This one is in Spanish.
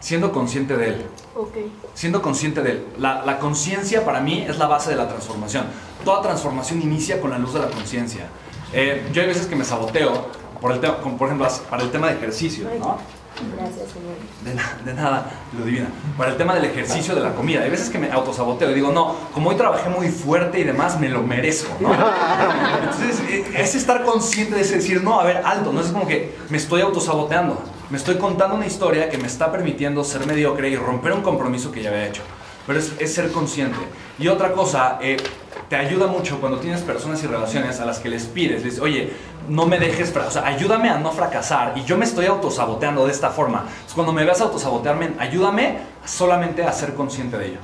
Siendo consciente de él. Ok. Siendo consciente de él. La, la conciencia para mí es la base de la transformación. Toda transformación inicia con la luz de la conciencia. Eh, yo hay veces que me saboteo, por, el como por ejemplo para el tema de ejercicio, ¿no? Gracias, señor. De, na- de nada, lo divina. Para el tema del ejercicio de la comida. Hay veces que me autosaboteo y digo, no, como hoy trabajé muy fuerte y demás, me lo merezco, ¿no? Entonces, eh, es estar consciente de ese decir, no, a ver, alto, no es como que me estoy autosaboteando. Me estoy contando una historia que me está permitiendo ser mediocre y romper un compromiso que ya había hecho. Pero es, ser consciente. Y otra cosa, eh, te ayuda mucho cuando tienes personas y relaciones a las que les pides, les oye, no me dejes, o sea, ayúdame a no fracasar. Y yo me estoy autosaboteando de esta forma. Cuando me veas autosabotearme, ayúdame solamente a ser consciente de ello.